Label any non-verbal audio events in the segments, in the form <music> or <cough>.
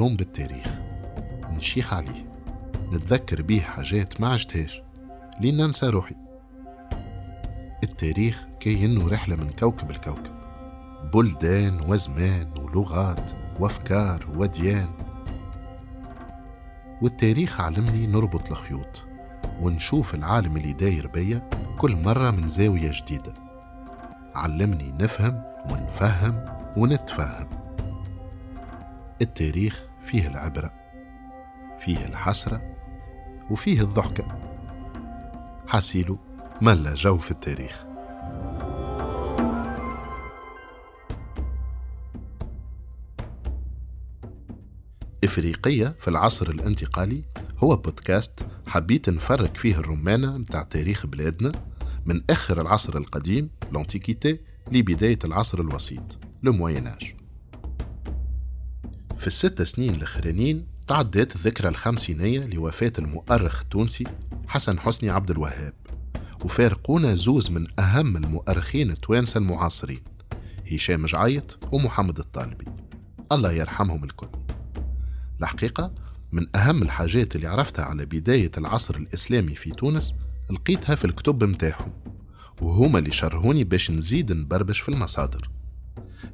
مغروم بالتاريخ. نشيخ عليه نتذكر بيه حاجات ما عشتهاش لين ننسى روحي. التاريخ كأنه رحلة من كوكب الكوكب بلدان وزمان ولغات وأفكار وديان. والتاريخ علمني نربط الخيوط ونشوف العالم اللي داير بيا كل مرة من زاوية جديدة. علمني نفهم ونفهم ونتفهم. التاريخ فيه العبرة فيه الحسرة وفيه الضحكة حسيلو ملا جو في التاريخ. إفريقية في العصر الانتقالي هو بودكاست حبيت نفرك فيه الرمانة متاع تاريخ بلادنا من آخر العصر القديم لانتيكيتي لبداية العصر الوسيط لمويناج. في الست سنين الأخرانيين تعدت الذكرى الخمسينية لوفاة المؤرخ التونسي حسن حسني عبد الوهاب وفارقونا زوز من أهم المؤرخين التوانسة المعاصرين هشام جعيط ومحمد الطالبي. الله يرحمهم الكل. الحقيقة من أهم الحاجات اللي عرفتها على بداية العصر الإسلامي في تونس لقيتها في الكتب متاعهم وهما اللي شرهوني باش نزيد نبربش في المصادر.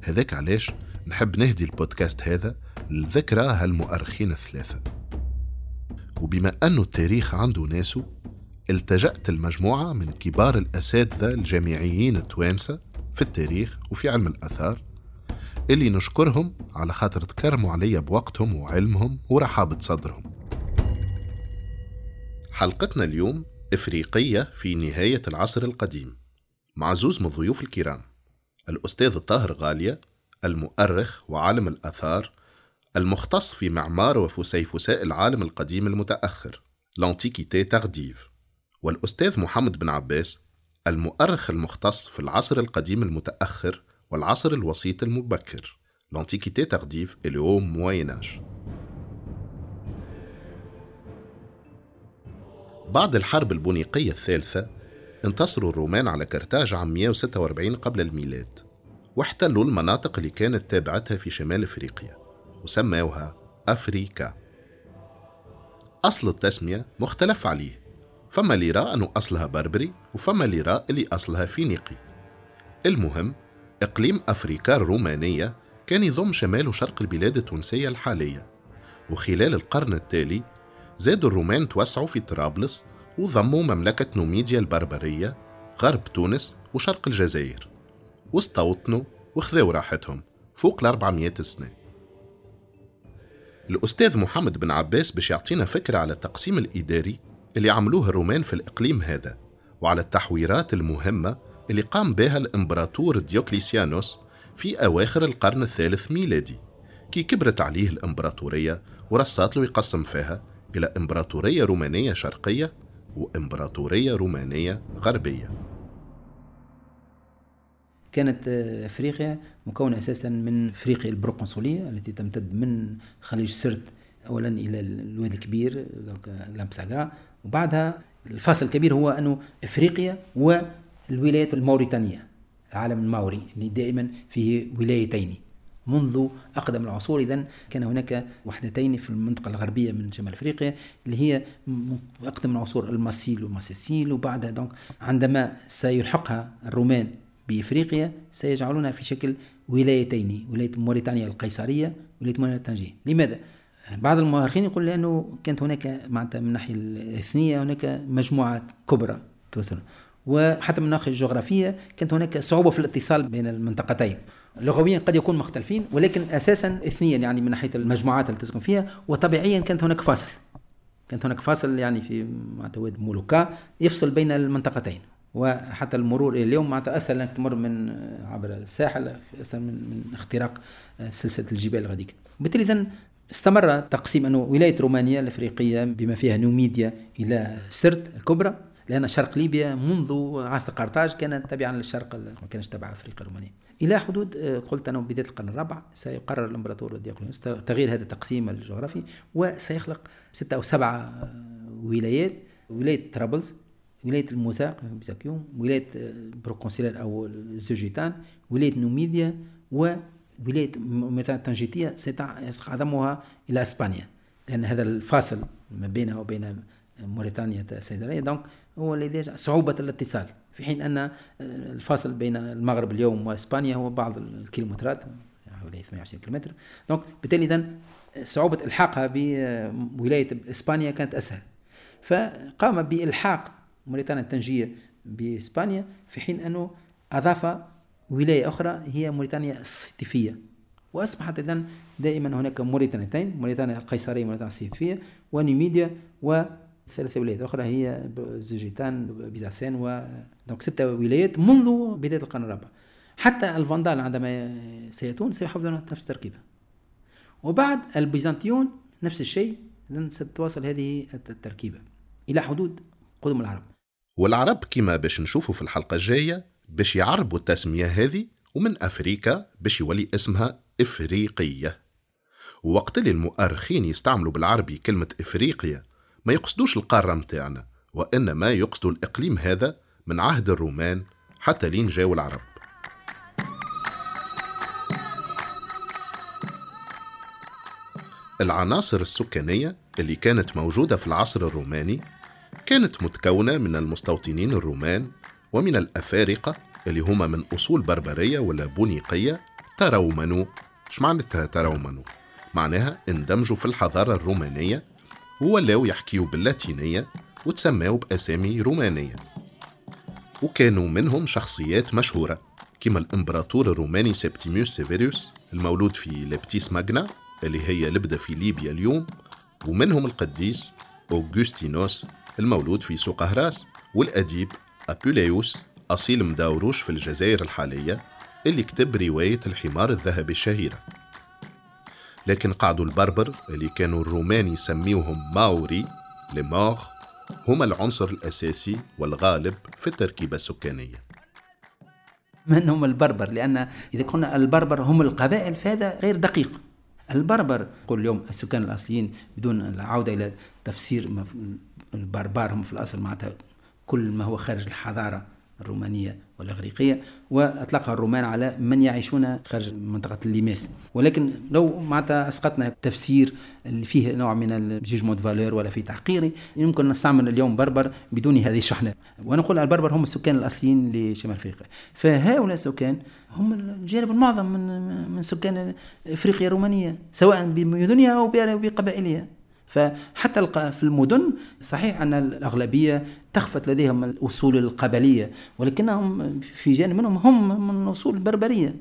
هذاك علاش؟ نحب نهدي البودكاست هذا لذكرى هالمؤرخين الثلاثة. وبما أنه التاريخ عنده ناسه التجأت المجموعة من كبار الأساتذة الجامعيين التوانسة في التاريخ وفي علم الآثار اللي نشكرهم على خاطر تكرموا عليا بوقتهم وعلمهم ورحابة صدرهم. حلقتنا اليوم إفريقية في نهاية العصر القديم مع زوز من الضيوف الكرام الأستاذ الطاهر غالية المؤرخ وعالم الآثار المختص في معمار وفسيفساء العالم القديم المتأخر l'Antiquité tardive والأستاذ محمد بن عباس المؤرخ المختص في العصر القديم المتأخر والعصر الوسيط المبكر. l'Antiquité tardive اليوم Moyen Âge بعد الحرب البونيقية الثالثة انتصروا الرومان على كرتاج عام 146 قبل الميلاد. واحتلوا المناطق اللي كانت تابعتها في شمال إفريقيا وسموها أفريكا. أصل التسمية مختلف عليه فما اللي يرى أنه أصلها بربري وفما اللي يرى اللي أصلها فينيقي. المهم إقليم أفريكا الرومانية كان يضم شمال وشرق البلاد التونسية الحالية وخلال القرن التالي زادوا الرومان توسعوا في طرابلس وضموا مملكة نوميديا البربرية غرب تونس وشرق الجزائر. واستوطنوا وخذوا راحتهم فوق ال 400 سنة. الأستاذ محمد بن عباس باش يعطينا فكرة على التقسيم الإداري اللي عملوه الرومان في الإقليم هذا وعلى التحويرات المهمة اللي قام بها الإمبراطور ديوكليسيانوس في أواخر القرن الثالث ميلادي كي كبرت عليه الإمبراطورية ورصات له يقسم فيها إلى إمبراطورية رومانية شرقية وإمبراطورية رومانية غربية. كانت أفريقيا مكونة أساسا من أفريقيا البروكونسوليه التي تمتد من خليج سرت اولا إلى الوادي الكبير لامبساغا. وبعدها الفاصل الكبير هو أنه أفريقيا والولايات الموريتانية العالم الماوري اللي دائما فيه ولايتين. منذ أقدم العصور إذا كان هناك وحدتين في المنطقة الغربية من شمال أفريقيا اللي هي أقدم العصور الماسيل وماسيسيل وبعدها donc عندما سيلحقها الرومان بإفريقيا سيجعلونها في شكل ولايتين ولاية موريتانيا القيصرية ولاية موريتانيا لماذا؟ بعض المؤرخين يقول لأنه كانت هناك معناتها من الناحية الإثنية هناك مجموعات كبرى توصل. وحتى من الناحية الجغرافية كانت هناك صعوبة في الاتصال بين المنطقتين. لغويا قد يكون مختلفين ولكن أساسا اثنيا يعني من ناحية المجموعات اللي تسكن فيها وطبيعيا كانت هناك فاصل. كانت هناك فاصل يعني في معناتها واد مولوكا يفصل بين المنطقتين. وحتى المرور إلى اليوم معناتها أسهل إنك تمر من عبر الساحل أسهل من, من اختراق سلسلة الجبال غاديك. بالتالي اذا استمر تقسيم أنه ولاية رومانيا الأفريقية بما فيها نوميديا إلى سرت الكبرى لأن شرق ليبيا منذ عصر قرطاج كانت تابعة للشرق ما كانش تبع أفريقيا الرومانيه إلى حدود آه، قلت أنا بداية القرن الرابع سيقرر الإمبراطور ديوقليانوس تغيير هذا التقسيم الجغرافي وسيخلق ستة أو سبعة آه، ولايات. ولاية طرابلس ولاية المزاق بيزاكيوم ولاية آه، proconsulaire أو الزوجيتان ولاية نوميديا و ولاية موريتانيا التنجيتية سيتقدمها إلى إسبانيا. لأن هذا الفاصل ما بينها وبين موريتانيا القيصرية donc هو الذي صعوبة الاتصال. في حين أن الفاصل بين المغرب اليوم وإسبانيا هو بعض الكيلومترات حوالي 28 كيلومتر. donc بالتالي إذا صعوبة إلحاقها بولاية إسبانيا كانت أسهل. فقام بإلحاق موريتانيا التنجية بإسبانيا في حين أنه أضاف ولاية أخرى هي موريتانيا السيتيفية. وأصبحت إذن دائما هناك موريتانيتين موريتانيا القيصرية وموريتانيا السيتيفية ونوميديا وثلاث ولايات أخرى هي زوجيتان بيزاسين و donc ستة ولايات منذ بداية القرن الرابع. حتى الفاندال عندما سيأتون سيحافظون على نفس التركيبة وبعد البيزنطيون نفس الشيء إذن ستواصل هذه التركيبة إلى حدود قدوم العرب. والعرب كما باش نشوفوا في الحلقة الجاية باش يعربوا التسمية هذه ومن أفريكا باش يولي اسمها إفريقية. ووقت اللي المؤرخين يستعملوا بالعربي كلمة إفريقيا ما يقصدوش القارة متاعنا وإنما يقصدوا الإقليم هذا من عهد الرومان حتى لين جاوا العرب. العناصر السكانية اللي كانت موجودة في العصر الروماني كانت متكونة من المستوطنين الرومان ومن الأفارقة اللي هما من أصول بربرية ولا بونيقية ترومنوا إيش معناتها ترومنوا معناها اندمجوا في الحضارة الرومانية وولاو يحكيوا باللاتينية وتسماوا بأسامي رومانية. وكانوا منهم شخصيات مشهورة كما الإمبراطور الروماني سبتيميوس سيفيروس المولود في لبتيس ماجنا اللي هي لبدة في ليبيا اليوم ومنهم القديس أوغوستينوس المولود في سوق هراس والأديب أبوليوس أصيل مداوروش في الجزائر الحالية اللي كتب رواية الحمار الذهبي الشهيرة. لكن قعدوا البربر اللي كانوا الرومان يسميوهم ماوري لماغ هما العنصر الأساسي والغالب في التركيبة السكانية. من هم البربر؟ لأن إذا كنا البربر هم القبائل فهذا غير دقيق. البربر. كل يوم السكان الأصليين بدون العودة إلى تفسير البربر هم في الأصل معناتها كل ما هو خارج الحضارة. الرومانية والإغريقية وأطلقها الرومان على من يعيشون خارج منطقة ال limes. ولكن لو معناتها أسقطنا التفسير اللي فيه نوع من ال jugement de valeur ولا في تحقيري يمكن نستعمل اليوم بربر بدون هذه الشحنة. ونقول البربر هم السكان الأصليين لشمال أفريقيا. فهؤلاء السكان هم الجانب المعظم من من سكان أفريقيا الرومانية سواء بمدنها أو بقبائلها. فحتى في المدن صحيح أن الأغلبية تخفت لديهم الأصول القبلية ولكنهم في جانب منهم هم من أصول البربرية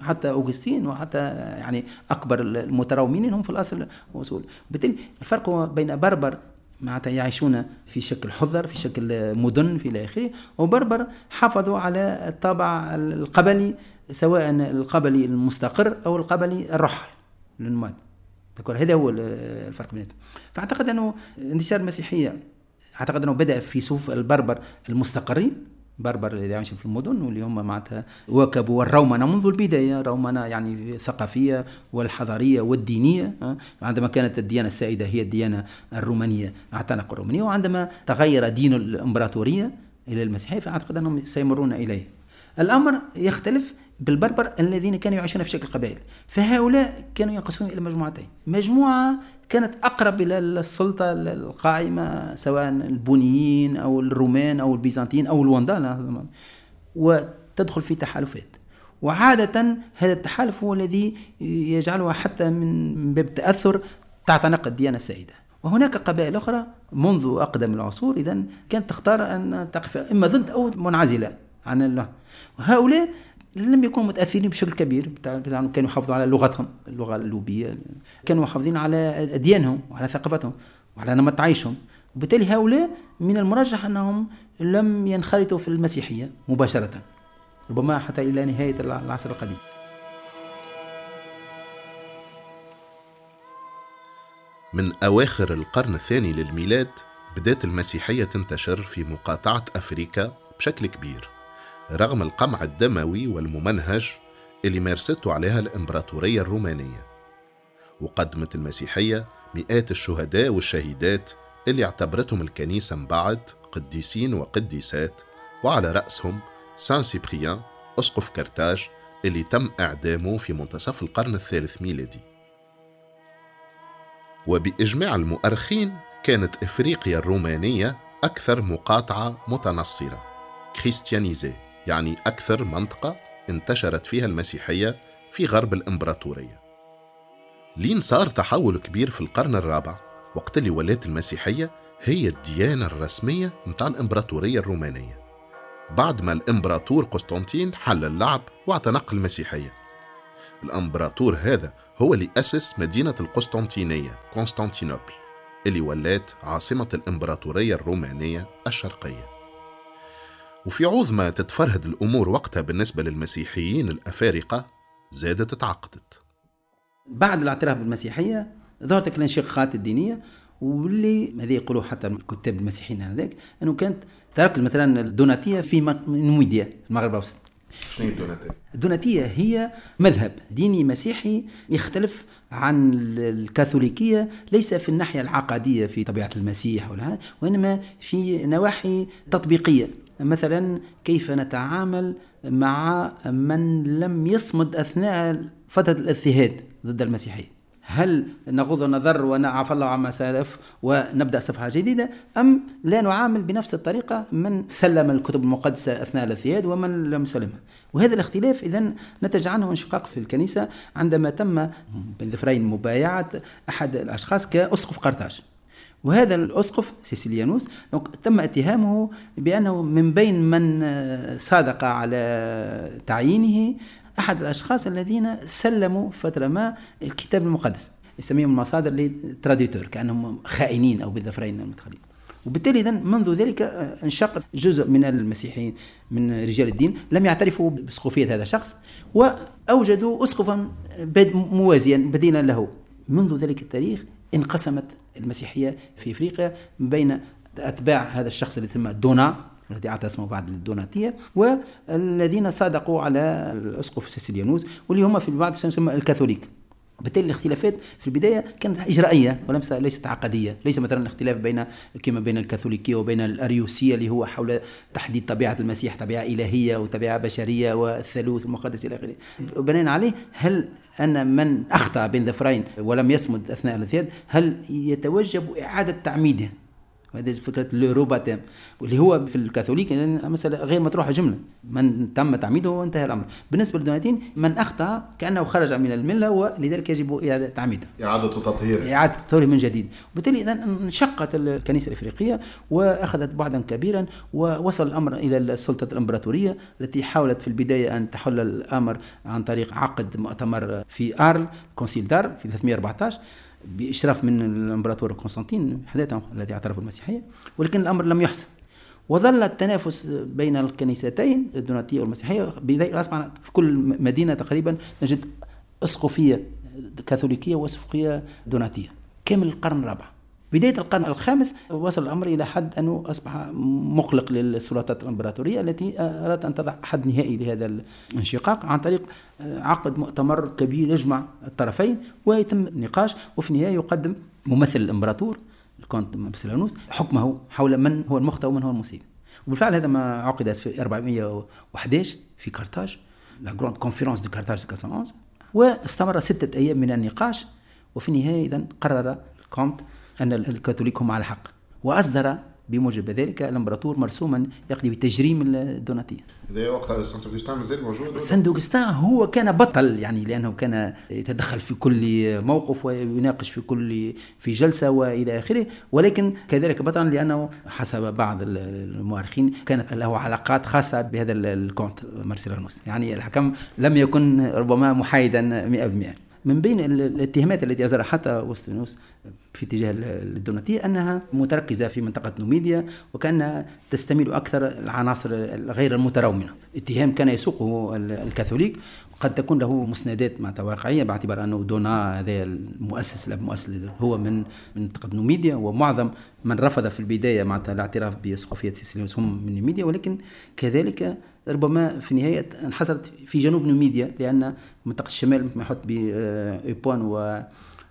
حتى أوغسطين وحتى يعني أكبر المترومين هم في الأصل أصول بالتالي الفرق بين بربر معناتها يعيشون في شكل حضر في شكل مدن في آخره وبربر حافظوا على الطابع القبلي سواء القبلي المستقر أو القبلي الرحل للنماد هذا هو الفرق بيناتهم. فأعتقد أنه انتشار المسيحيه أعتقد أنه بدأ في صفوف البربر المستقرين بربر اللي يعيشون في المدن واللي هم معناتها واكبوا الرومنة منذ البداية رومنة يعني الثقافية والحضارية والدينية عندما كانت الديانة السائدة هي الديانة الرومانية اعتنقوا الرومانية وعندما تغير دين الإمبراطورية إلى المسيحية فأعتقد أنهم سيمرون إليه. الأمر يختلف بالبربر الذين كانوا يعيشون في شكل قبائل. فهؤلاء كانوا ينقسمون إلى مجموعتين. مجموعة كانت أقرب إلى السلطة القائمة سواء البونيين أو الرومان أو البيزنطيين أو الوندال وتدخل في تحالفات. وعادة هذا التحالف هو الذي يجعلها حتى من باب التأثر تعتنق الديانة السائدة. وهناك قبائل أخرى منذ أقدم العصور إذا كانت تختار أن تقف إما ضد أو منعزلة عن الله. وهؤلاء لم يكونوا متأثرين بشكل كبير. كانوا يحافظوا على لغتهم اللغة اللوبية. كانوا محافظين على اديانهم وعلى ثقافتهم وعلى نمط عيشهم. وبالتالي هؤلاء من المرجح أنهم لم ينخرطوا في المسيحية مباشرة ربما حتى إلى نهاية العصر القديم. من أواخر القرن الثاني للميلاد بدات المسيحية تنتشر في مقاطعة أفريقيا بشكل كبير. رغم القمع الدموي والممنهج اللي مارسته عليها الإمبراطورية الرومانية. وقدمت المسيحية مئات الشهداء والشهيدات اللي اعتبرتهم الكنيسة من بعد قديسين وقديسات وعلى رأسهم سان سيبريان أسقف كرتاج اللي تم إعدامه في منتصف القرن الثالث ميلادي. وبإجماع المؤرخين كانت إفريقيا الرومانية أكثر مقاطعة متنصرة كريستيانيزي يعني أكثر منطقة انتشرت فيها المسيحية في غرب الإمبراطورية. لين صار تحول كبير في القرن الرابع وقت اللي ولات المسيحية هي الديانة الرسمية متاع الإمبراطورية الرومانية. بعد ما الإمبراطور قسطنطين حل اللعب واعتنق المسيحية. الإمبراطور هذا هو اللي أسس مدينة القسطنطينية قسطنطينوبل اللي ولات عاصمة الإمبراطورية الرومانية الشرقية. وفي عوض ما تتفرهد الأمور وقتها بالنسبة للمسيحيين الأفارقة زادت تعقدت بعد الاعتراف بالمسيحية ظهرت الانشقاقات الدينية واللي هذه يقولوا حتى الكتاب المسيحيين هذاك إنه كانت تركز مثلا الدوناتية في نوميديا المغرب الأوسط شنو الدوناتية؟ الدوناتية هي مذهب ديني مسيحي يختلف عن الكاثوليكية ليس في الناحية العقدية في طبيعة المسيح ولا وإنما في نواحي تطبيقية. مثلا كيف نتعامل مع من لم يصمد أثناء فترة الاضطهاد ضد المسيحية؟ هل نغض النظر ونعفى الله عما سلف ونبدأ صفحة جديدة أم لا نعامل بنفس الطريقة من سلم الكتب المقدسة أثناء الاضطهاد ومن لم يسلمها؟ وهذا الاختلاف اذا نتج عنه انشقاق في الكنيسة عندما تم بين ظفرين مبايعة أحد الأشخاص كأسقف قرطاج. وهذا الأسقف سيسيليانوس تم اتهامه بأنه من بين من صادق على تعيينه أحد الأشخاص الذين سلموا فترة ما الكتاب المقدس. يسميهم المصادر اللي تراديتور كأنهم خائنين أو بالظفرين المتخلين وبالتالي إذن منذ ذلك آه، انشق جزء من المسيحيين من رجال الدين لم يعترفوا باسقفيه هذا الشخص وأوجدوا اسقفا موازيا بديلا له. منذ ذلك التاريخ انقسمت المسيحية في إفريقيا بين أتباع هذا الشخص الذي يسمى دونا. الذي أعطى اسمه بعد للدوناتية والذين صادقوا على الأسقف سيسيليانوس واللي هم في البعض يسمى الكاثوليك. بالتالي الاختلافات في البداية كانت إجرائية ولمس ليست عقدية، ليس مثلا الاختلاف بين كما بين الكاثوليكية وبين الأريوسية اللي هو حول تحديد طبيعة المسيح طبيعة إلهية وطبيعة بشرية والثالوث المقدس إلى آخره. بناء عليه هل أن من أخطأ بين ظفرين ولم يصمد أثناء الاثياد هل يتوجب إعادة تعميده؟ وهذه فكرة الروباتيم واللي هو في الكاثوليك يعني مساله غير مطروحه جملة. من تم تعميده وانتهى الأمر. بالنسبة للدوناتين من أخطأ كأنه خرج من الملة ولذلك يجب إعادة تعميده. إعادة تطهيره. إعادة تطهيره من جديد. وبالتالي اذا انشقت الكنيسة الإفريقية وأخذت بعدا كبيرا ووصل الأمر إلى السلطة الإمبراطورية التي حاولت في البداية أن تحل الأمر عن طريق عقد مؤتمر في آرل كونسيل دار في 314 بإشراف من الإمبراطور قسطنطين حداثة الذي اعترف بالمسيحية ولكن الأمر لم يحسن وظل التنافس بين الكنيستين الدوناتية والمسيحية أصبح في كل مدينة تقريبا نجد أسقفية كاثوليكية وأسقفية دوناتية. كامل القرن الرابع؟ بداية القرن الخامس وصل الأمر إلى حد أنه أصبح مقلق للسلطات الإمبراطورية التي أرادت أن تضع حد نهائي لهذا الانشقاق عن طريق عقد مؤتمر كبير يجمع الطرفين ويتم النقاش وفي النهاية يقدم ممثل الإمبراطور الكونت مارسيلانوس حكمه حول من هو المخطئ ومن هو المصيب. وبالفعل هذا ما عقدت في 411 في كارتاج la grande conférence de Carthage 411 واستمر ستة أيام من النقاش وفي النهاية إذا قرر الكونت أن الكاثوليك هم على حق وأصدر بموجب ذلك الإمبراطور مرسوما يقضي بتجريم الدوناتية. هذا وقت سانت اوغسطين مازال موجود؟ سانت اوغسطين هو كان بطل يعني لأنه كان يتدخل في كل موقف ويناقش في كل في جلسة وإلى آخره. ولكن كذلك بطلا لأنه حسب بعض المؤرخين كانت له علاقات خاصة بهذا الكونت مارسيلانوس. يعني الحكم لم يكن ربما محايدا 100% من بين الاتهامات التي أزرها حتى وستنوس في اتجاه الدوناتية أنها متركزة في منطقة نوميديا وكأنها تستميل أكثر العناصر غير المترومنة اتهام كان يسوقه الكاثوليك قد تكون له مسندات مع واقعية باعتبار أنه دونا هذا المؤسس هو من منطقة نوميديا ومعظم من رفض في البداية مع الاعتراف بسقوفية سيسيليوس هم من نوميديا ولكن كذلك ربما في النهاية انحصرت في جنوب نوميديا لأن منطقة الشمال ما يحط بإيبون و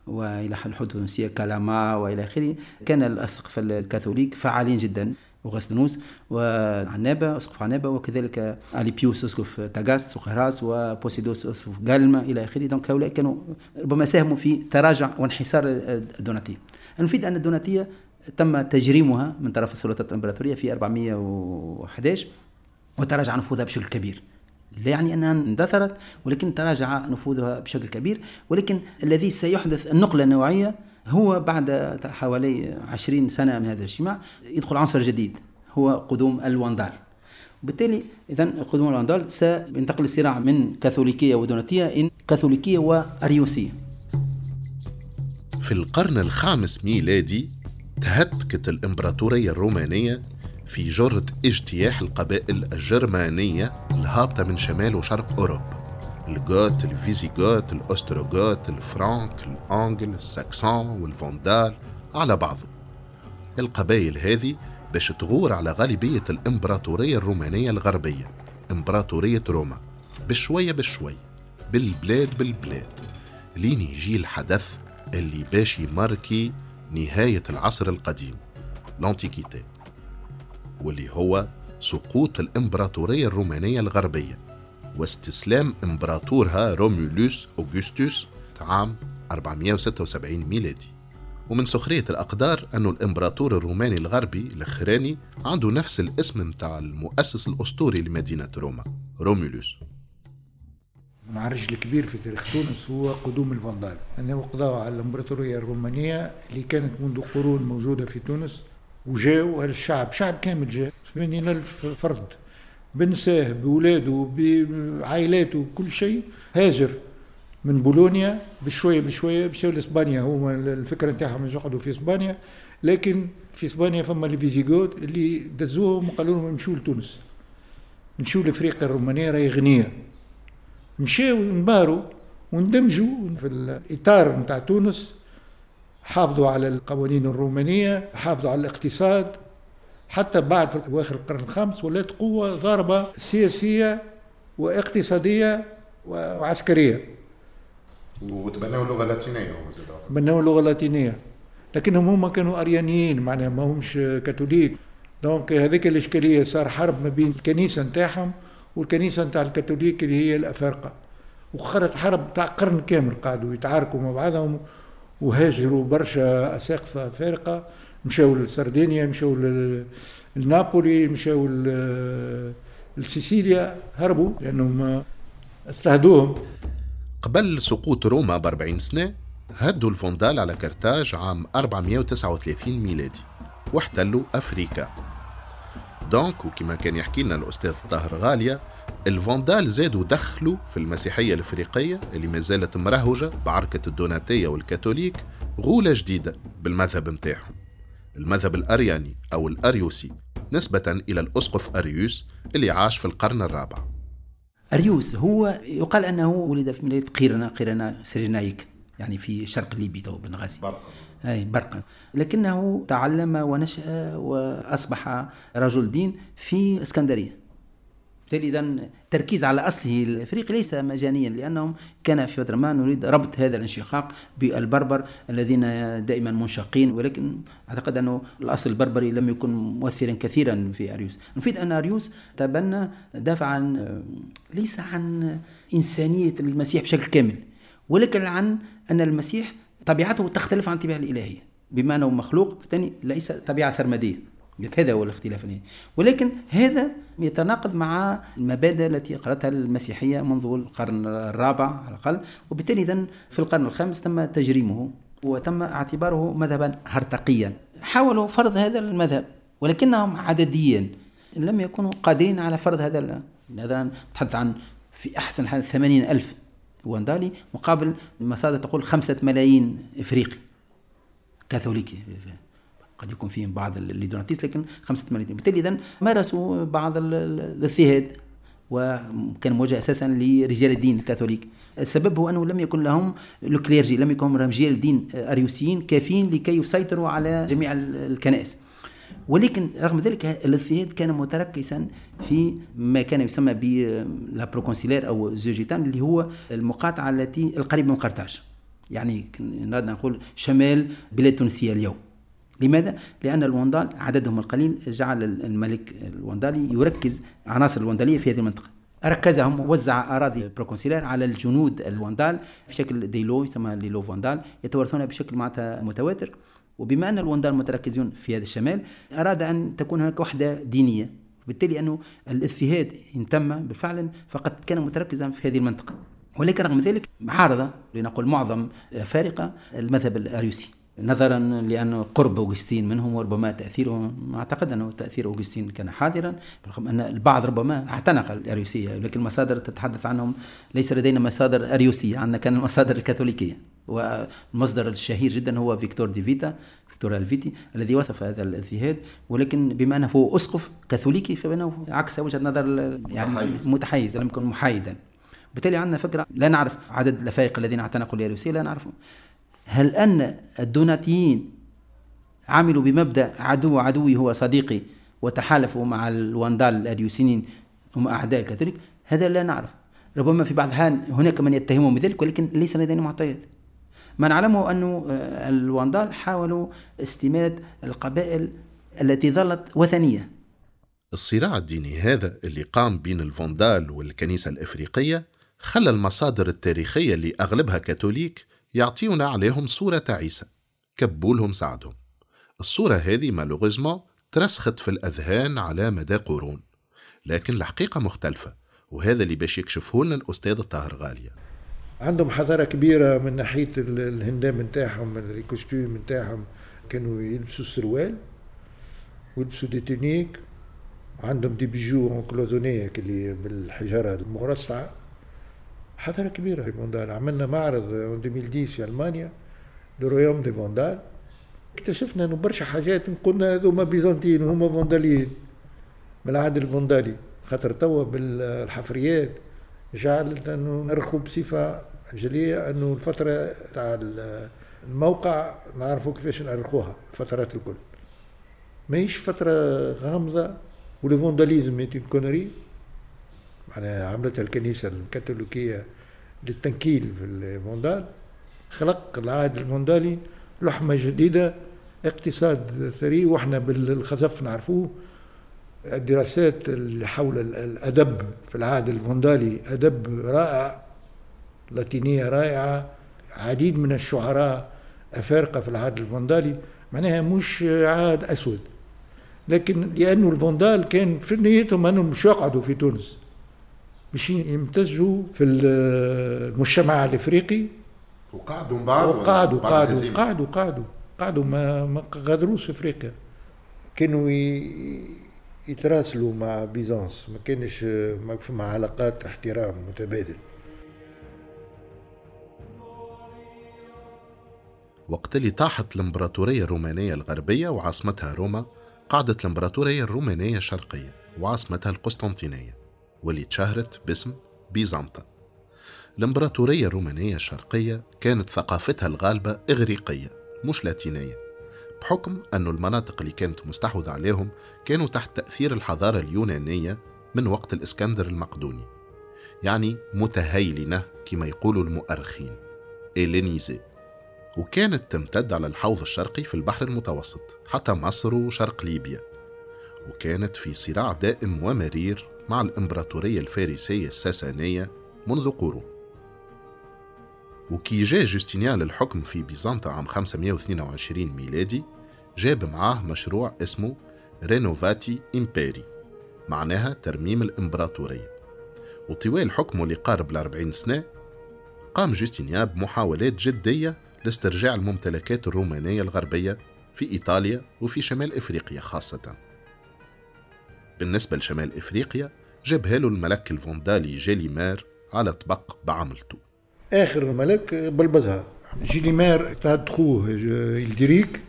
وإلى الحدود التونسيه كالاما وإلى آخره. كان الأسقف الكاثوليك فعالين جدا. أوغستينوس عنابة أسقف عنابة وكذلك أليبيوس أسقف تاغاست سوق أهراس وبوسيدوس أسقف غالما إلى آخره. donc هؤلاء كانوا ربما ساهموا في تراجع وانحسار الدوناتية. نفيد أن الدوناتية تم تجريمها من طرف السلطات الإمبراطورية في 411 وتراجع نفوذها بشكل كبير. لا يعني أنها اندثرت ولكن تراجع نفوذها بشكل كبير ولكن الذي سيحدث النقلة النوعية هو بعد حوالي عشرين سنة من هذا الاجتماع يدخل عنصر جديد هو قدوم الواندال. وبالتالي إذا قدوم الواندال سينتقل الصراع من كاثوليكية ودوناتية إلى كاثوليكية وأريوسية. في القرن الخامس ميلادي تهتكت الإمبراطورية الرومانية في جرة اجتياح القبائل الجرمانية الهابطة من شمال وشرق أوروبا. الجوت الفيزيغوت الأستروغوت الفرانك الأنجل الساكسون والفوندال على بعضه القبائل هذه باش تغير على غالبية الإمبراطورية الرومانية الغربية إمبراطورية روما. بشوية بشوية بالبلاد بالبلاد. لين يجي الحدث اللي باش ي marquer نهاية العصر القديم. l'antiquité واللي هو سقوط الإمبراطورية الرومانية الغربية. واستسلام إمبراطورها رومولوس أوغسطس عام 476 ميلادي. ومن سخرية الأقدار أنه الإمبراطور الروماني الغربي الأخراني عنده نفس الاسم متاع المؤسس الأسطوري لمدينة روما رومولوس المعرج الكبير في تاريخ تونس هو قدوم الفندال. أنه قضاء على الإمبراطورية الرومانية اللي كانت منذ قرون موجودة في تونس وجاءوا الشعب شعب كامل جاء 80 ألف فرد. بنساه بولاده بعائلاته بكل شيء هاجر من بولونيا بشوية بشوية مشاو لإسبانيا. هما الفكرة نتاعهم يقعدوا في إسبانيا لكن في إسبانيا فما الفيزيغوت اللي دزوهم وقالوا لهم نمشوا لتونس. نمشوا لإفريقيا الرومانية راهي غنية. مشاو انباروا واندمجوا في الإطار نتاع تونس حافظوا على القوانين الرومانية حافظوا على الاقتصاد. حتى بعد في اواخر القرن الخامس ولات قوة ضاربة سياسية واقتصادية وعسكرية. وتبنوا اللغة اللاتينية تبنوا اللغة اللاتينية. لكنهم هم كانوا أريانيين معناها ما همش كاثوليك. دونك هذيك الإشكالية صار حرب ما بين الكنيسة نتاعهم والكنيسة نتاع الكاثوليك اللي هي الأفارقة. وخرت حرب تاع قرن كامل قعدوا يتعاركوا مع بعضهم وهاجروا برشا اساقفه فارقه مشاو لسردينيا مشاو لنابولي مشاو لسيسيليا هربوا لأنهم اضطهدوهم. قبل سقوط روما ب 40 سنة هدوا الفوندال على كرتاج عام 439 ميلادي واحتلوا أفريكا donc وكما كان يحكي لنا الأستاذ طاهر غالية الفوندال زادوا دخلوا في المسيحية الإفريقية اللي ما زالت مرهجة بعركة الدوناتية والكاثوليك غولة جديدة بالمذهب متاعهم المذهب الأرياني أو الأريوسي نسبة إلى الأسقف أريوس اللي عاش في القرن الرابع. أريوس هو يقال أنه ولد في مدينة قيرنا قيرنا Cyrénaïque يعني في شرق ليبيا تو بنغازي أي برقة. لكنه تعلم ونشأ وأصبح رجل دين في اسكندرية. بالتالي اذا التركيز على أصله الافريقي ليس مجانيا لأنهم كان في فتره ما نريد ربط هذا الانشقاق بالبربر الذين دائما منشقين ولكن أعتقد أنه الأصل البربري لم يكن مؤثرا كثيرا في أريوس. نفيد أن أريوس تبنى دافع عن ليس عن إنسانية المسيح بشكل كامل ولكن عن أن المسيح طبيعته تختلف عن الطبيعة الإلهية بما أنه مخلوق ثاني ليس طبيعة سرمدية. هذا هو الاختلاف ولكن هذا يتناقض مع المبادئ التي قرأتها المسيحية منذ القرن الرابع على الأقل. وبالتالي إذن في القرن الخامس تم تجريمه وتم اعتباره مذهبا هرطقيا. حاولوا فرض هذا المذهب ولكنهم عدديا. لم يكونوا قادرين على فرض هذا مثلا نتحدث عن في أحسن حال ثمانين ألف واندالي مقابل مصادر تقول خمسة ملايين إفريقي كاثوليكي. قد يكون فيهم بعض les donatistes لكن خمسة ملايين بالتالي إذا مارسوا بعض الاضطهاد وكان موجه أساسا لرجال الدين الكاثوليك. السبب هو أنه لم يكن لهم ال clergé لم يكن رجال الدين اريوسيين كافيين لكي يسيطروا على جميع الكنائس. ولكن رغم ذلك الاضطهاد كان متركزا في ما كان يسمى ب la Proconsulaire أو Zeugitane اللي هو المقاطعة التي القريبه من قرطاج. يعني نريد نقول شمال بلاد تونسية اليوم. لماذا؟ لأن الوندال عددهم القليل جعل الملك الوندالي يركز عناصر الوندالية في هذه المنطقة. ركزهم ووزع أراضي Proconsulaire على الجنود الوندال في شكل des lots يسمى les lots vandales يتوارثونها بشكل معناتها متواتر. وبما أن الوندال متركزون في هذا الشمال أراد أن تكون هناك وحدة دينية. بالتالي أنه الاضطهاد إن تم بالفعل فقد كان متركزا في هذه المنطقة. ولكن رغم ذلك عارض لنقول معظم الأفارقة المذهب الأريوسي نظرا لأن قرب أوغسطين منهم وربما تأثيره أعتقد أنه تأثير أوغسطين كان حاضرا رغم أن البعض ربما اعتنق الأريوسية لكن المصادر تتحدث عنهم ليس لدينا مصادر أريوسية عندنا كان المصادر الكاثوليكية والمصدر الشهير جدا هو فيكتور دي فيتا فيكتور ألفيتي الذي وصف هذا الاجتهاد ولكن بما أنه هو أسقف كاثوليكي فانه عكس وجهة نظر يعني متحيز. لم يكن محايدا. بالتالي عندنا فكرة لا نعرف عدد الافارقه الذين اعتنقوا اليروسيه لا نعرفهم هل أن الدوناتيين عملوا بمبدأ عدو عدوي هو صديقي وتحالفوا مع الواندال الأريوسينيين هم أعداء الكاثوليك؟ هذا لا نعرف. ربما في بعض الأحيان هناك من يتهمهم بذلك ولكن ليس لدينا معطيات. ما نعلمه أن آه، الواندال حاولوا استماد القبائل التي ظلت وثنية. الصراع الديني هذا اللي قام بين الفوندال والكنيسة الإفريقية خلى المصادر التاريخية اللي أغلبها كاثوليك يعطيونا عليهم صورة عيسى. كبولهم ساعدهم. الصورة هذه مالوغيزمون ترسخت في الأذهان على مدى قرون. لكن الحقيقة مختلفة وهذا اللي باش يكشفه لنا الأستاذ طاهر غالية. عندهم حضارة كبيرة من ناحية الهندام نتاعهم ال costume نتاعهم. كانوا يلبسوا السروال ويلبسوا des tuniques عندهم des bijoux cloisonnés اللي بالحجارة المرصعة حضارة كبيرة les Vandales عملنا معرض 2010 في ألمانيا Le royaume des Vandales اكتشفنا إنه برشا حاجات قلنا هذوما بيزنطيين وهما فونداليين. من العهد الفوندالي خاطر توا بالحفريات جعلت إنه نأرخوا بصفة جلية إنه الفترة تاع الموقع نعرفوا كيفاش نأرخوها الفترات الكل. ماهيش فترة غامضة و le vandalisme qu'on dit معناها عملتها الكنيسة الكاثوليكية للتنكيل في الفوندال خلق العهد الفوندالي لحمة جديدة اقتصاد ثري وإحنا بالخزف نعرفوه. الدراسات اللي حول الأدب في العهد الفوندالي أدب رائع لاتينية رائعة عديد من الشعراء أفارقة في العهد الفوندالي معناها مش عهد أسود. لكن لأنه الفوندال كان في نيتهم أنهم مش يقعدوا في تونس. باش يمتزجوا في المجتمع الإفريقي؟ وقعدوا من بعد وقعدوا قعدوا قعدوا قعدوا قعدوا ما ما غادروش إفريقيا. كانوا يتراسلوا مع بيزانس ما كانش ما فما علاقات احترام متبادل. وقت اللي طاحت الإمبراطورية الرومانية الغربية وعاصمتها روما قعدت الإمبراطورية الرومانية الشرقية وعاصمتها القسطنطينية. واللي تشهرت باسم بيزنطة الإمبراطورية الرومانية الشرقية كانت ثقافتها الغالبة إغريقية مش لاتينية. بحكم أن المناطق اللي كانت مستحوذة عليهم كانوا تحت تأثير الحضارة اليونانية من وقت الإسكندر المقدوني يعني متهيلنة كما يقولوا المؤرخين إلينيزي. وكانت تمتد على الحوض الشرقي في البحر المتوسط حتى مصر وشرق ليبيا. وكانت في صراع دائم ومرير مع الإمبراطورية الفارسية الساسانية منذ قرون. وكي جاء جوستينيان للحكم في بيزنطة عام 522 ميلادي جاب معاه مشروع اسمه Renovatio imperii معناها ترميم الإمبراطورية. وطوال حكمه اللي قارب الأربعين سنة قام جوستينيان بمحاولات جدية لاسترجاع الممتلكات الرومانية الغربية في إيطاليا وفي شمال إفريقيا خاصةً. بالنسبة لشمال إفريقيا جابها له الملك الفوندالي جيليمار على طبق بعملته. آخر ملك بلبزها جيليمار اضطهد خوه إلدريك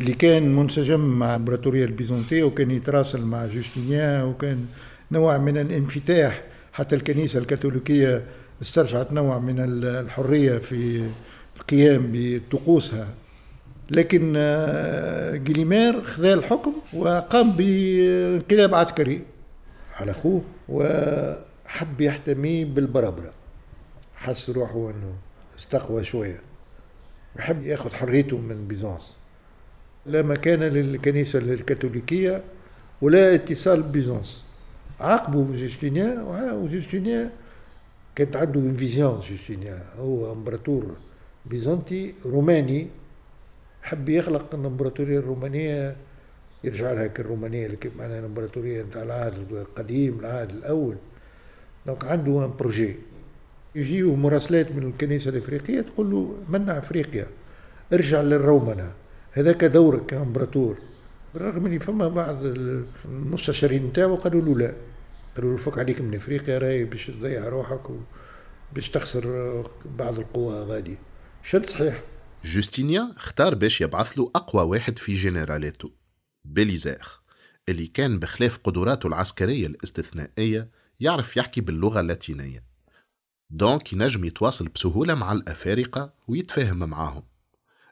اللي كان منسجم مع الامبراطوريه البيزنطية وكان يتراسل مع جوستينيان وكان نوع من الانفتاح. حتى الكنيسة الكاثوليكية استرجعت نوع من الحرية في القيام بطقوسها. لكن آه، جليمير خذا الحكم وقام بانقلاب عسكري على أخوه وحب يحتمي بالبربره حس روحه إنه استقوى شوية. وحب ياخذ حريته من Byzance. لا مكان للكنيسة الكاثوليكية ولا اتصال ب Byzance عاقبوا جوستينيان وجوستينيان كانت عنده vision جوستينيان هو امبراطور بيزنطي روماني. حب يخلق الامبراطوريه الرومانية يرجع لها كالرومانيه اللي كيف معناها الامبراطوريه نتاع العهد القديم العهد الأول. donc عنده un projet. يجيو مراسلات من الكنيسة الإفريقية تقول له منع أفريقيا؟ ارجع للرومنة. هذاك دورك كامبراطور بالرغم ان فما بعض المستشارين نتاعو قالوا له لا. قالوا له فك عليك من أفريقيا راهي باش تضيع روحك باش تخسر بعض القوى غادي. شد صحيح. جوستينيان اختار باش يبعث له أقوى واحد في جنرالاته بيليزير اللي كان بخلاف قدراته العسكرية الاستثنائية يعرف يحكي باللغة اللاتينية. donc ينجم يتواصل بسهولة مع الأفارقة ويتفاهم معاهم.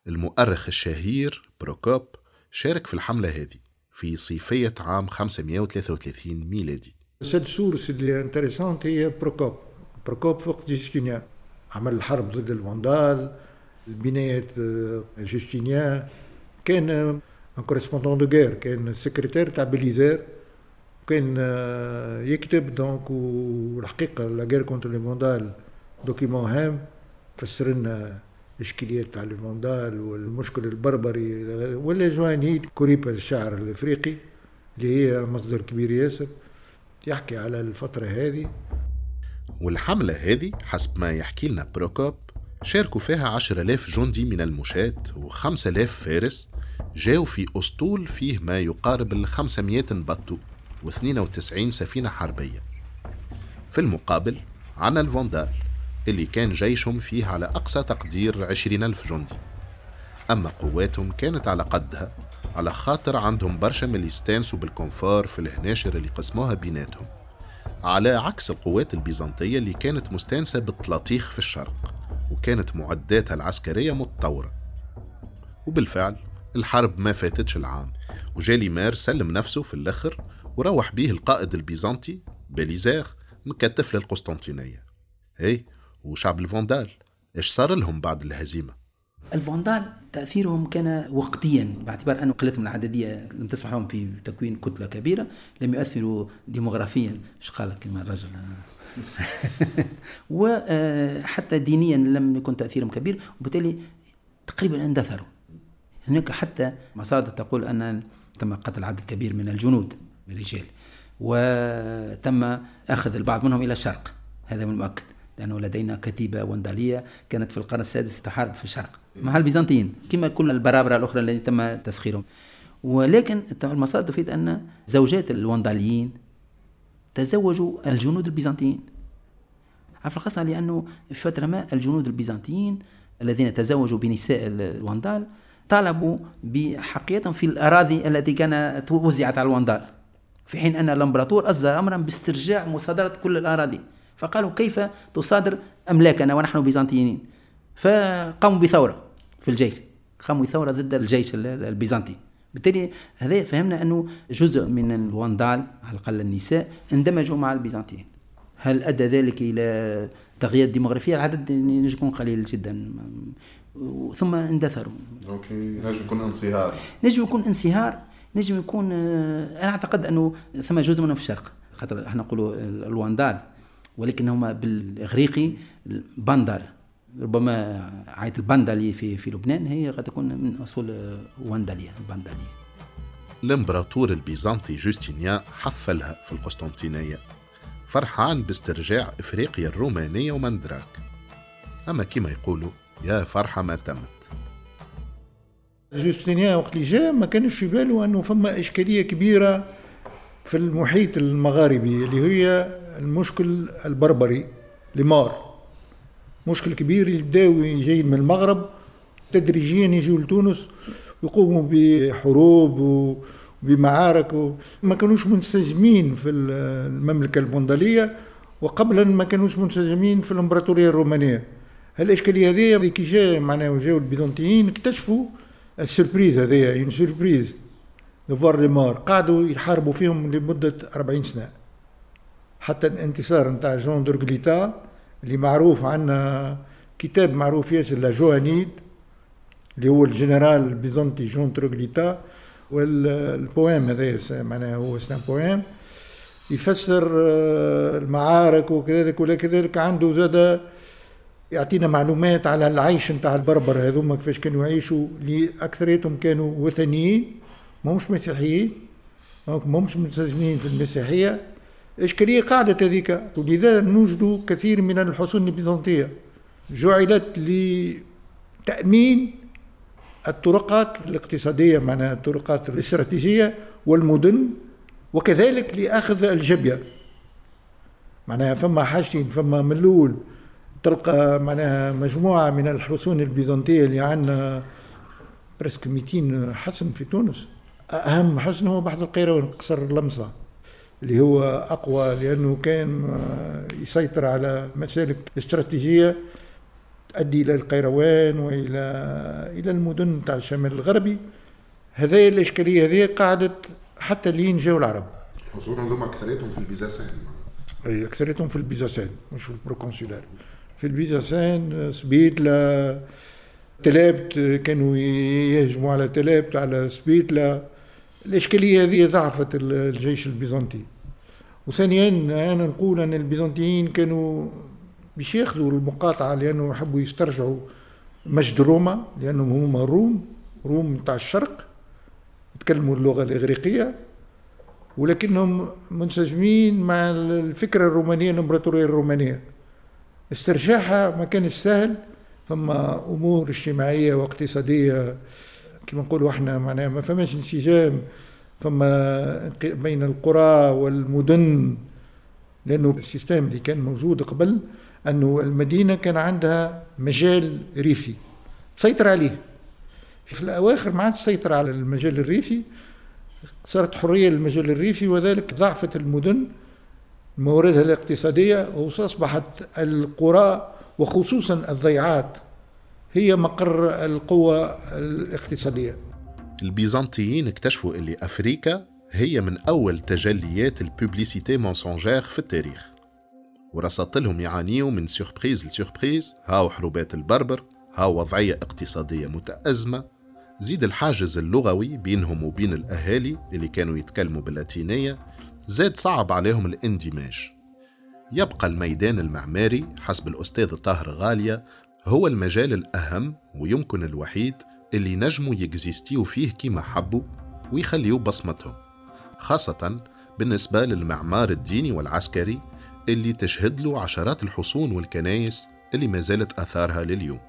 المؤرخ الشهير بروكوب شارك في الحملة هذه في صيفية عام 533 ميلادي. c'est des sources اللي intéressantes هي بروكوب بروكوب فوق جوستينيان عمل الحرب ضد الفوندال البنايات آه، جوستينيان كان ان كوريسبوندون دو غير كان سكرتير تاع بليزير كان آه، يكتب دونك والحقيقة لا غير كونتر لي فوندال دوكيمون هام فسر لنا الاشكاليات تاع الفوندال والمشكل البربري ولا جوانيد كوريبا الشعر الإفريقي اللي هي مصدر كبير ياسر يحكي على الفترة هذه. والحملة هذه حسب ما يحكي لنا بروكوب شاركوا فيها عشر ألاف جندي من المشاة وخمسة ألاف فارس جاوا في أسطول فيه ما يقارب الخمسمية بطو و92 سفينة حربية. في المقابل عنا الفوندال اللي كان جيشهم فيه على أقصى تقدير عشرين ألف جندي. أما قواتهم كانت على قدها على خاطر عندهم برشا من اللي يستانسوا بال confort في الهناشر اللي قسموها بيناتهم على عكس القوات البيزنطية اللي كانت مستانسة بالطلاطيخ في الشرق. وكانت معداتها العسكرية متطورة. وبالفعل الحرب ما فاتتش العام وجيليمار سلم نفسه في الأخر وروح بيه القائد البيزنطي بيليزير مكتف للقسطنطينية. هي وشعب الفوندال إيش صار لهم بعد الهزيمة؟ الفوندال تأثيرهم كان وقتيا باعتبار أنه قلتهم العددية لم تسمح لهم في تكوين كتلة كبيرة لم يؤثروا ديموغرافيا. إيش قال كما الرجل؟ <laughs> وحتى دينيا لم يكن تأثيرهم كبير وبالتالي تقريبا اندثروا. هناك حتى مصادر تقول أن تم قتل عدد كبير من الجنود الرجال. وتم أخذ البعض منهم إلى الشرق. هذا من المؤكد لأنه لدينا كتيبة وندالية كانت في القرن السادس تحارب في الشرق. مع البيزنطيين كما كل البرابرة الأخرى التي تم تسخيرهم. ولكن المصادر تفيد أن زوجات الونداليين تزوجوا الجنود البيزنطيين. في الخاصة لأنه في فترة ما الجنود البيزنطيين الذين تزوجوا بنساء الوندال طالبوا بحقيقة في الأراضي التي كانت وزعت على الوندال في حين أن الإمبراطور أصدر أمرا باسترجاع مصادرة كل الأراضي. فقالوا كيف تصادر أملاكنا ونحن بيزنطيين فقاموا بثورة في الجيش. قاموا بثورة ضد الجيش البيزنطي. بالتالي هذا فهمنا أنه جزء من الوندال على الأقل النساء اندمجوا مع البيزنطيين. هل أدى ذلك إلى تغيير ديموغرافية العدد يكون قليل جدا. ثم اندثروا. OK. نجم يكون انصهار. نجم يكون انصهار. نجم يكون أنا أعتقد أنه ثم جزء منه في الشرق. خاطر إحنا نقولوا الواندال ولكن هما بالإغريقي باندال ربما عائلة البندلي في في لبنان هي قد تكون من أصول وانداليه البندلية. الامبراطور البيزنطي جوستينيان حفلها في القسطنطينية فرحان باسترجاع إفريقيا الرومانية ومندراك أما كما يقولوا يا فرحة ما تمت. جوستينيان وقت اللي جاء ما كانش في باله أنه فما إشكالية كبيرة في المحيط المغاربي اللي هي المشكل البربري لمار. مشكل كبير يبداو جايين من المغرب تدريجيا يجوا لتونس يقوموا بحروب وبمعارك ما كانوش منسجمين في المملكة الفندلية وقبلا ما كانوش منسجمين في الإمبراطورية الرومانية. الاشكالية هذه كي جاء معناها جاو البيزنطيين اكتشفوا ال surprise هذايا une surprise de marque قعدوا يحاربوا فيهم لمدة 40 سنة. حتى الانتصار نتاع جون تروغليتا اللي معروف عنا كتاب معروف ياسر La Johannide اللي هو الجنرال البيزنطي جون تروغليتا وال poème هذا معناها هو c'est un poème يفسر آه، المعارك وكذلك وكذلك عنده زاد يعطينا معلومات على العيش نتاع البربر هذوما كيفاش كانوا يعيشوا اللي أكثريتهم كانوا وثنيين ماهمش مسيحيين ماهمش ملتزمين في المسيحية. اشكاليه قاعدة هذيك؟ ولذا نوجد كثير من الحصون البيزنطية. جعلت لتأمين الطرقات الاقتصادية معناها الطرقات الاستراتيجية والمدن وكذلك لأخذ الجبية. معناها فما حاجتين فما من الأول تلقى معناها مجموعة من الحصون البيزنطية اللي عندنا برسك 200 حصن في تونس. أهم حصن هو بحر القيروان قصر اللمصة اللي هو أقوى لأنه كان يسيطر على مسالك استراتيجية تؤدي إلى القيروان وإلى إلى المدن تاع الشمال الغربي. هذه الإشكالية هذه قعدت حتى لين جاو العرب. الحصون هذوما أكثريتهم في ال Byzacène أي أكثريتهم في ال Byzacène مش في ال Proconsulaire في ال Byzacène سبيتلا تلابت كانوا يهجموا على تلابت على سبيتلا الإشكالية هذه ضعفت الجيش البيزنطي. وثانيا أنا نقول أن البيزنطيين كانوا باش ياخذوا المقاطعة لأنه يحبوا يسترجعوا مجد روما لأنهم هما روم روم تاع الشرق يتكلموا اللغة الإغريقية ولكنهم منسجمين مع الفكرة الرومانية الإمبراطورية الرومانية. استرجاعها ما كان سهل فما أمور اجتماعية واقتصادية كما نقولوا إحنا معناها ما فماش انسجام. فما بين القرى والمدن لأنه ال système اللي كان موجود قبل أنه المدينة كان عندها مجال ريفي تسيطر عليه. في الأواخر ما عادش تسيطر على المجال الريفي صارت حرية للمجال الريفي وذلك ضعفت المدن مواردها الاقتصادية وأصبحت القرى وخصوصا الضيعات هي مقر القوة الاقتصادية. البيزنطيين اكتشفوا اللي أفريكا هي من أول تجليات ال publicité mensongère في التاريخ. ورصات لهم يعانيوا من surprise ل surprise. هاو حروبات البربر هاو وضعية اقتصادية متأزمة. زيد الحاجز اللغوي بينهم وبين الأهالي اللي كانوا يتكلموا باللاتينية زاد صعب عليهم الاندماج. يبقى الميدان المعماري حسب الأستاذ طاهر غالية هو المجال الأهم ويمكن الوحيد اللي نجموا يكزيستيو فيه كيما حبوا ويخليوا بصمتهم خاصة بالنسبة للمعمار الديني والعسكري اللي تشهد له عشرات الحصون والكنايس اللي ما زالت آثارها لليوم.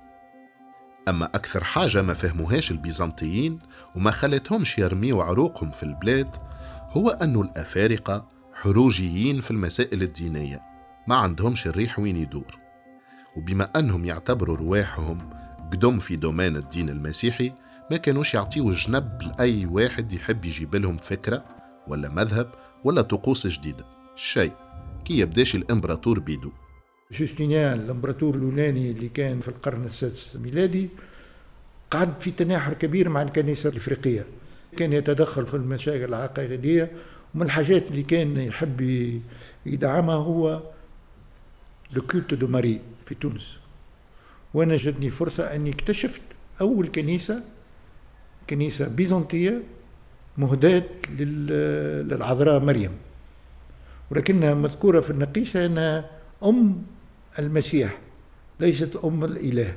أما أكثر حاجة ما فهموهاش البيزنطيين وما خلتهمش يرميوا عروقهم في البلاد هو أن الأفارقة حروجيين في المسائل الدينية ما عندهمش الريح وين يدور. وبما أنهم يعتبروا رواحهم قدم في دومين الدين المسيحي ما كانوش يعطيوا جنب لأي واحد يحب يجيب لهم فكرة ولا مذهب ولا طقوس جديدة. شيء. كي يبداش الإمبراطور بيدو. جوستينيان الإمبراطور اليوناني اللي كان في القرن السادس الميلادي قعد في تناحر كبير مع الكنيسة الإفريقية. كان يتدخل في المشاكل العقائدية ومن الحاجات اللي كان يحب يدعمها هو le culte de Marie في تونس. وأنا جاتني فرصة اني اكتشفت اول كنيسة كنيسة بيزنطية مهداة للعذراء مريم. ولكنها مذكورة في النقيشة انها أم المسيح ليست أم الإله.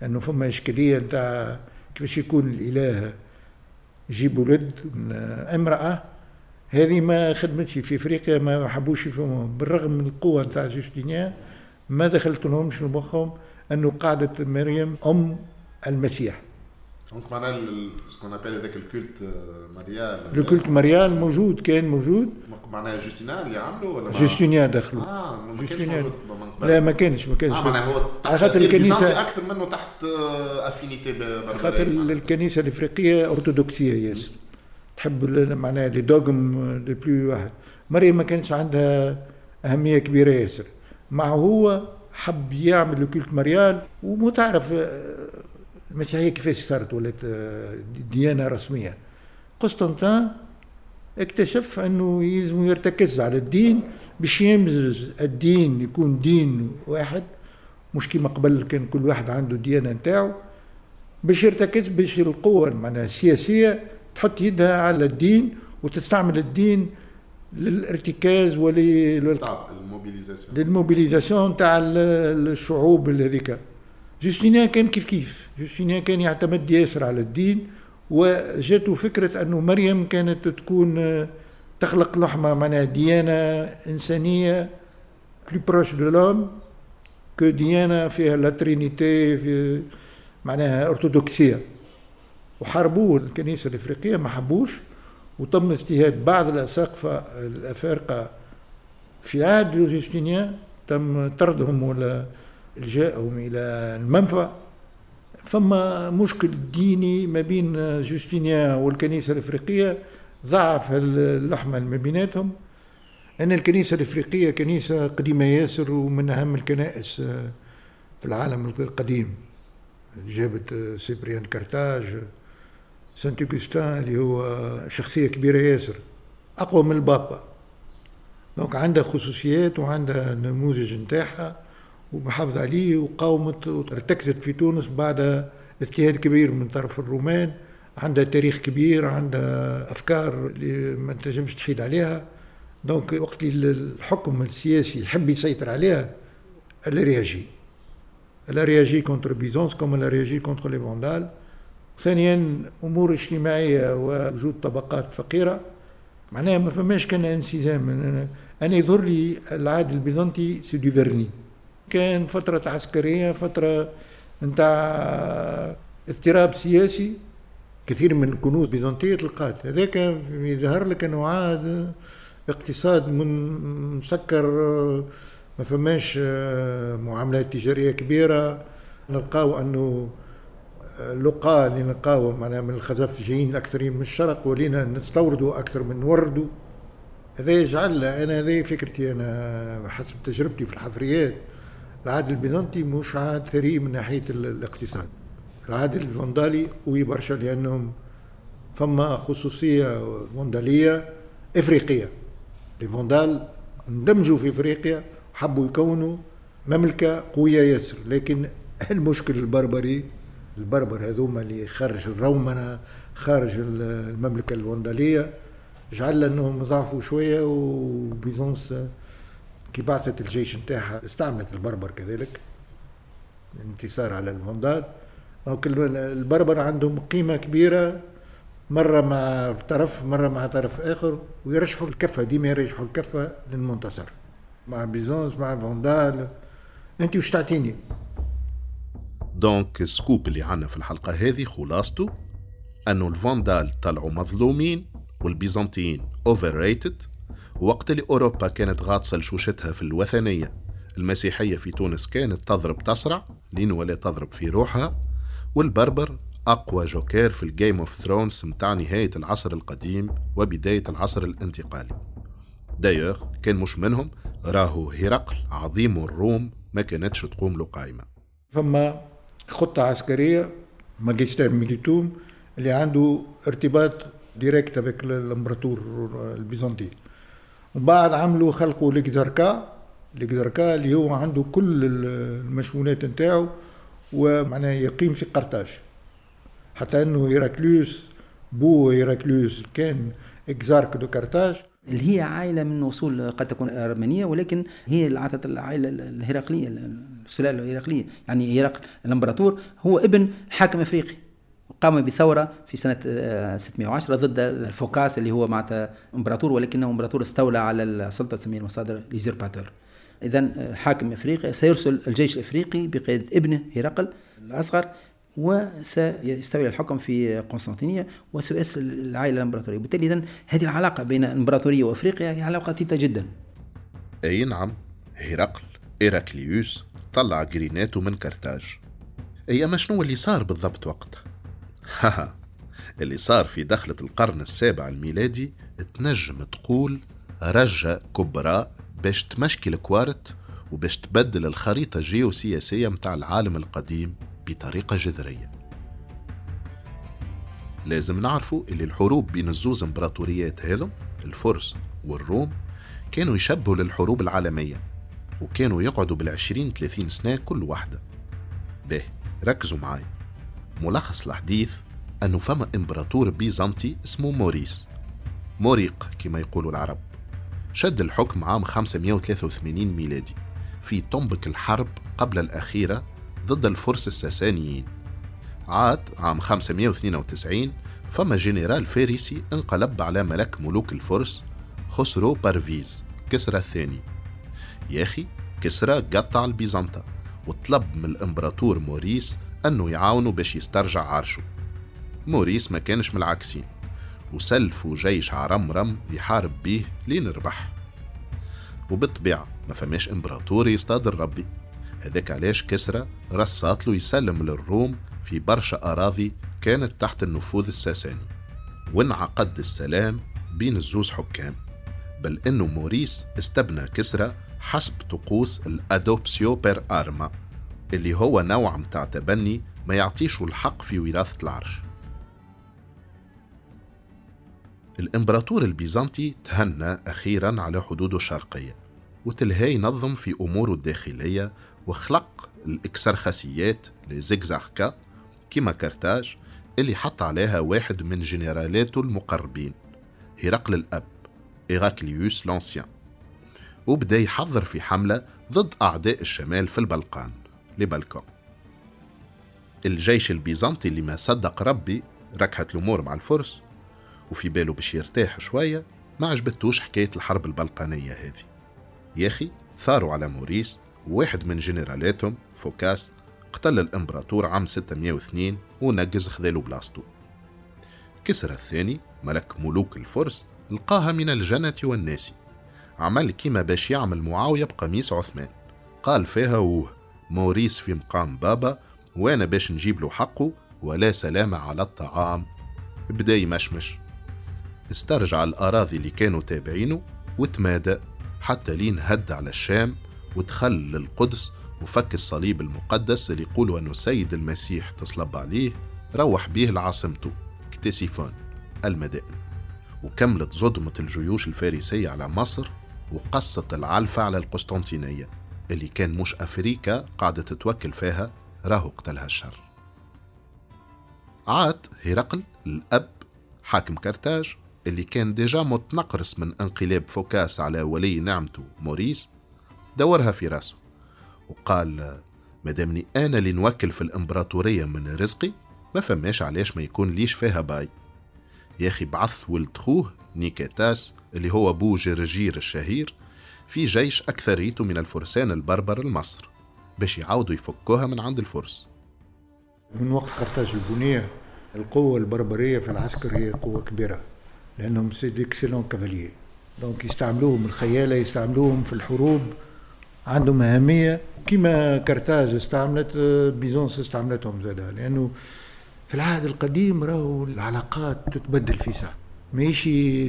لأنه فما إشكالية نتاع كيفاش يكون الإله يجيب ولد امرأة هذه ما خدمتش في إفريقيا ما حبوش يفهموها. بالرغم من القوة نتاع جوستينيان ما دخلت لهمش لمخهم أنه قاعدة مريم أم المسيح. donc معناها ce qu'on appelle هذاك ال culte marial ال culte marial موجود كان موجود معناها جوستينيان اللي عملوا ولا جوستينيان دخلوا آه ما جوستينيان لا ما كانش ما كانش آه معناها هو على خاطر الكنيسه أكثر منه تحت affinité على خاطر الكنيسه الافريقيه ارثوذكسيه ياسر تحب معناها les dogmes les plus واحد مريم ما كانش عندها أهمية كبيرة ياسر. مع هو حب يعمل الكولت ماريال ومتعرف المسيحية كيفاش صارت ولات آه، ديانة رسمية. قسطنطين اكتشف أنه يلزم يرتكز على الدين باش يمزج الدين يكون دين واحد مش كيما قبل كان كل واحد عنده ديانة نتاعو باش يرتكز باش القوة معناها السياسية تحط يدها على الدين وتستعمل الدين للارتكاز لل mobilisation تاع الشعوب هذيك. جوستينيان كان كيف كيف. جوستينيان كان يعتمد ياسر على الدين وجاته فكرة أنه مريم كانت تكون تخلق لحمة معناها ديانة إنسانية plus proche de l'homme que ديانة فيها la Trinité في معناها أرثوذكسية وحاربوه الكنيسة الإفريقية ما حبوش. وتم اجتهاد بعض الأساقفة الأفارقة في عهد يوستينيان تم طردهم ولا إلجائهم إلى المنفى. فما مشكل ديني ما بين جوستينيان والكنيسة الإفريقية ضعف اللحمة ما بيناتهم. أن الكنيسة الإفريقية كنيسة قديمة ياسر ومن أهم الكنائس في العالم القديم. جابت سيبريان كارتاج. سانت أوغسطان اللي هو شخصية كبيرة ياسر أقوى من البابا. donc عندها خصوصيات وعندها نموذج نتاعها ومحافظ عليه وقاومت وارتكزت في تونس بعد اجتهاد كبير من طرف الرومان. عندها تاريخ كبير عندها أفكار اللي ما تنجمش تحيد عليها. donc وقت اللي الحكم السياسي يحب يسيطر عليها elle a réagi contre Byzance comme elle a réagi contre les Vandales. ثانيا أمور اجتماعية ووجود طبقات فقيرة. معناها ما فماش كان انسجام. أنا يظهر لي العهد البيزنطي c'est vernis. كان فترة عسكرية فترة نتاع اضطراب سياسي. كثير من الكنوز البيزنطية تلقات. هذاك يظهر لك أنه عاد اقتصاد من مسكر ما فماش معاملات تجارية كبيرة. نلقاو أنه اللقاء اللي نلقاو معناها من الخزف جايين اكثرين من الشرق ولينا نستوردوا أكثر من نوردوا هذا يجعل أنا هذه فكرتي أنا حسب تجربتي في الحفريات. العهد البيزنطي مش عهد ثري من ناحية الاقتصاد. العهد الفندالي قوي برشا لأنهم فما خصوصية فندالية إفريقية. الفندال اندمجوا في إفريقيا حبوا يكونوا مملكة قوية ياسر. لكن المشكل البربري البربر هذوما اللي خارج الرومنة خارج المملكة الفندالية جعل انهم ضعفوا شوية وبيزنس كي بعثت الجيش نتاعها استعملت البربر كذلك الانتصار على الفندال donc البربر عندهم قيمة كبيرة مرة مع طرف مرة مع طرف آخر ويرشحوا الكفة ديما يرشحوا الكفة للمنتصر. مع Byzance مع Vandales انت وش تعطيني؟ donc ال scoop اللي عنا في الحلقة هذه خلاصته. أنه الفوندال طلعوا مظلومين والبيزنطيين overrated وقت اللي أوروبا كانت غاطسة لشوشتها في الوثنية المسيحية في تونس كانت تضرب تسرع لين ولا تضرب في روحها. والبربر أقوى جوكير في ال Game of Thrones متاع نهاية العصر القديم وبداية العصر الانتقالي. دايوغ كان مش منهم راهو هرقل عظيم الروم ما كانتش تقوم له قائمة. فما خطة عسكرية magister militum اللي عنده ارتباط direct avec الامبراطور البيزنطي. ومن بعد عملوا خلقوا l'exarchat l'exarchat اللي هو عنده كل المشؤونات نتاعو ومعناه يقيم في قرطاج. حتى إنه هيراكليوس بو هيراكليوس كان exarque de قرطاج. اللي هي عائلة من اصول قد تكون ارمنيه ولكن هي اللي عطت العائلة الهرقلية السلالة الهرقلية. يعني هرقل الإمبراطور هو ابن حاكم إفريقي. قام بثورة في سنة 610 آه، ضد الفوكاس اللي هو معناتها إمبراطور ولكنه إمبراطور استولى على السلطة تسميه المصادر l'usurpateur إذا آه، حاكم إفريقيا سيرسل الجيش الإفريقي بقيادة ابنه هرقل الأصغر. وسيستولي الحكم في قسطنطينية وسيؤسس العائلة الإمبراطورية. وبالتالي إذا هذه العلاقة بين الإمبراطورية وأفريقيا هي علاقة متينة جدا. أي نعم هرقل إيراكليوس طلع جرينا تو من كرتاج. أي أما شنو اللي صار بالضبط وقتها اللي صار في دخلة القرن السابع الميلادي تنجم تقول رجة كبرى باش تمشكي الكوارط وباش تبدل الخريطة الجيوسياسية متاع العالم القديم. بطريقة جذرية. لازم نعرفوا اللي الحروب بين الزوز امبراطوريات هذم الفرس والروم كانوا يشبهوا للحروب العالمية وكانوا يقعدوا بالعشرين ثلاثين سنة كل واحدة. به ركزوا معاي. ملخص الحديث أنه فما إمبراطور بيزنطي اسمه موريس. موريق كما يقولوا العرب. شد الحكم عام 583 ميلادي في طنبك الحرب قبل الأخيرة ضد الفرس الساسانيين عاد عام 592 فما جنرال فارسي انقلب على ملك ملوك الفرس خسرو بارفيز كسرى الثاني. يا أخي كسرى قطع لبيزنطة وطلب من الإمبراطور موريس أنه يعاونه باش يسترجع عرشه. موريس ما كانش من العاكسين وسلفوا جيش عرمرم يحارب بيه لين ربح. وبالطبيعة ما فماش إمبراطور يصطاد لربي. هذاك علاش كسرى رصات له يسلم للروم في برشا أراضي كانت تحت النفوذ الساساني. وانعقد السلام بين الزوز حكام. بل إنه موريس استبنى كسرى حسب طقوس الـ adoptio per arma اللي هو نوع متاع تبني ما يعطيش الحق في وراثة العرش. الإمبراطور البيزنطي تهنى أخيرا على حدوده الشرقية وتلهى ينظم في أموره الداخلية وخلق الإكسرخسيات les exarchats كيما كرتاج اللي حط عليها واحد من جنرالاته المقربين هرقل الأب إيراكليوس لانسيان. وبدا يحضر في حملة ضد أعداء الشمال في البلقان لبلكان الجيش البيزنطي اللي ما صدق ربي ركحت الأمور مع الفرس وفي باله باش يرتاح شوية ما عجبتوش حكاية الحرب البلقانية هذه. يا أخي ثاروا على موريس وواحد من جنرالاتهم فوكاس قتل الإمبراطور عام 602 ونجز خذاله بلاصتو. كسرى الثاني ملك ملوك الفرس لقاها من الجنة والناس. عمل كيما باش يعمل معاوية بقميص عثمان. قال فيها وه موريس في مقام بابا وأنا باش نجيب له حقه ولا سلام على الطعام. بدا يمشمش. استرجع الأراضي اللي كانوا تابعينه وتمادى حتى لين هد على الشام ودخل للقدس وفك الصليب المقدس اللي يقولوا أنه السيد المسيح تصلب عليه روح بيه لعاصمته كتيسيفون المدائن. وكملت صدمة الجيوش الفارسية على مصر وقصت العلفة على القسطنطينية اللي كان مش أفريكا قاعدة تتوكل فيها راهو قتلها الشر. عاد هرقل الأب حاكم كرتاج اللي كان déjà متنقرس من انقلاب فوكاس على ولي نعمته موريس دورها في راسه وقال مادامني أنا اللي نوكل في الإمبراطورية من رزقي ما فماش علاش ما يكون ليش فيها باي. يا أخي بعث ولد خوه نيكاتاس اللي هو أبو جرجير الشهير في جيش أكثريته من الفرسان البربر لمصر باش يعاودوا يفكوها من عند الفرس. من وقت قرطاج البنية القوة البربرية في العسكر هي قوة كبيرة لأنهم سي كافاليي دونك يستعملوهم الخيالة يستعملوهم في الحروب عندهم أهمية كما كرتاج استعملت بيزونس استعملتهم زادة. لأنه في العهد القديم راهو العلاقات تتبدل في ساعة ماشي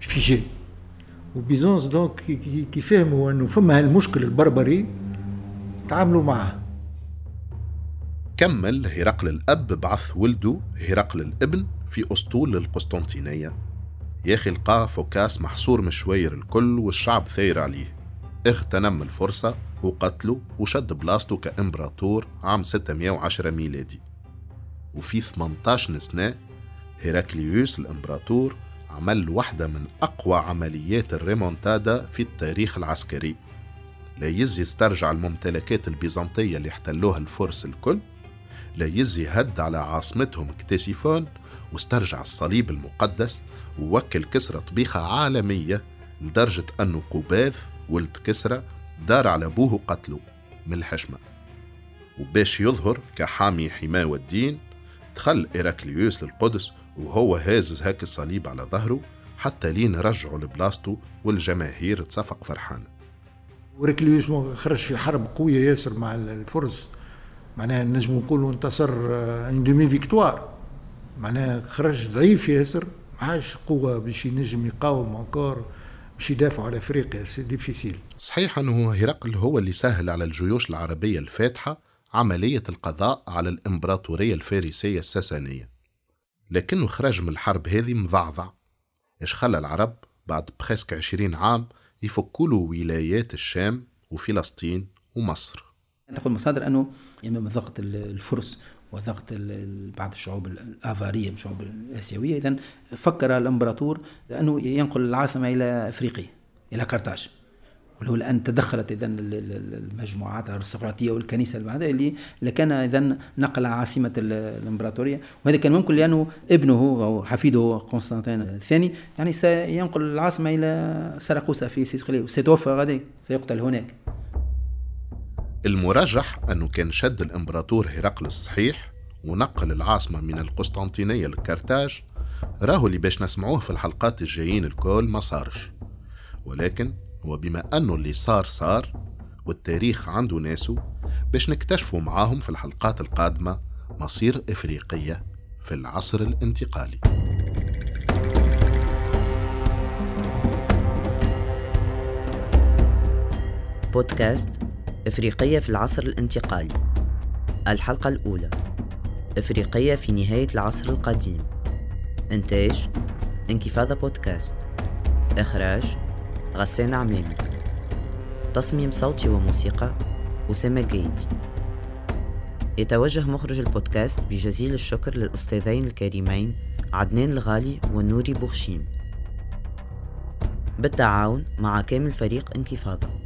فيجي وبيزونس دونك كي فهموا أنه فما هالمشكل البربري تعاملوا معه كمل هرقل الأب بعث ولده هرقل الابن في أسطول للقسطنطينية يا أخي لقاه فوكاس محصور مشوير الكل والشعب ثاير عليه. اغتنم الفرصة وقتله وشد بلاصته كإمبراطور عام 610 ميلادي. وفي 18 سنة هيراكليوس الإمبراطور عمل واحدة من أقوى عمليات الريمونتادا في التاريخ العسكري. لا يزي استرجع الممتلكات البيزنطية اللي احتلوها الفرس الكل لا يزي هد على عاصمتهم كتيسيفون واسترجع الصليب المقدس ووكل كسرى طبيخة عالمية لدرجة أنه قباذ ولد كسرى دار على أبوه قتله من الحشمة. وباش يظهر كحامي حماه والدين دخل إيراكليوس للقدس وهو هازز هاك الصليب على ظهره حتى لين رجعوا لبلاصته والجماهير تصفق فرحانة وهيراكليوس خرج في حرب قوية ياسر مع الفرس. معناها نجم نقولوا انتصر une demi-victoire معناها خرج ضعيف ياسر معاش قوة باش ينجم يقاوم encore باش يدافعوا على افريقيا c'est difficile. صحيح أنه هرقل هو اللي سهل على الجيوش العربية الفاتحة عملية القضاء على الإمبراطورية الفارسية الساسانية. لكنه خرج من الحرب هذه مضعضع. إيش خلى العرب بعد بخسك عشرين عام يفكوا له ولايات الشام وفلسطين ومصر؟ تقول المصادر أنه يعني من ضغط الفرس. وضغط بعض الشعوب الآفارية الشعوب الآسيوية. اذا فكر الأمبراطور انه ينقل العاصمة إلى إفريقيا إلى كرتاج ولو الان تدخلت اذا المجموعات الأرستقراطية والكنيسة بعد اللي لكان اذا نقل عاصمة الإمبراطورية. وهذا كان ممكن لأنه ابنه أو حفيده قسطنطين الثاني. يعني سينقل العاصمة إلى سرقوسا في سيسقليه وسيتوفى غادي سيقتل هناك. المرجح أنه كان شد الإمبراطور هرقل الصحيح ونقل العاصمة من القسطنطينية لكرتاج راهو اللي باش نسمعوه في الحلقات الجايين الكل ما صارش. ولكن وبما أنه اللي صار صار والتاريخ عنده ناسه باش نكتشفوا معاهم في الحلقات القادمة مصير إفريقية في العصر الانتقالي. بودكاست إفريقية في العصر الانتقالي. الحلقة الأولى. إفريقية في نهاية العصر القديم. إنتاج. انكفاضة بودكاست. إخراج. غسان عمامي. تصميم صوتي وموسيقى. أسامة جيد يتوجه مخرج البودكاست بجزيل الشكر للأستاذين الكريمين عدنان الغالي ونوري بوخشيم. بالتعاون مع كامل فريق انكفاضة.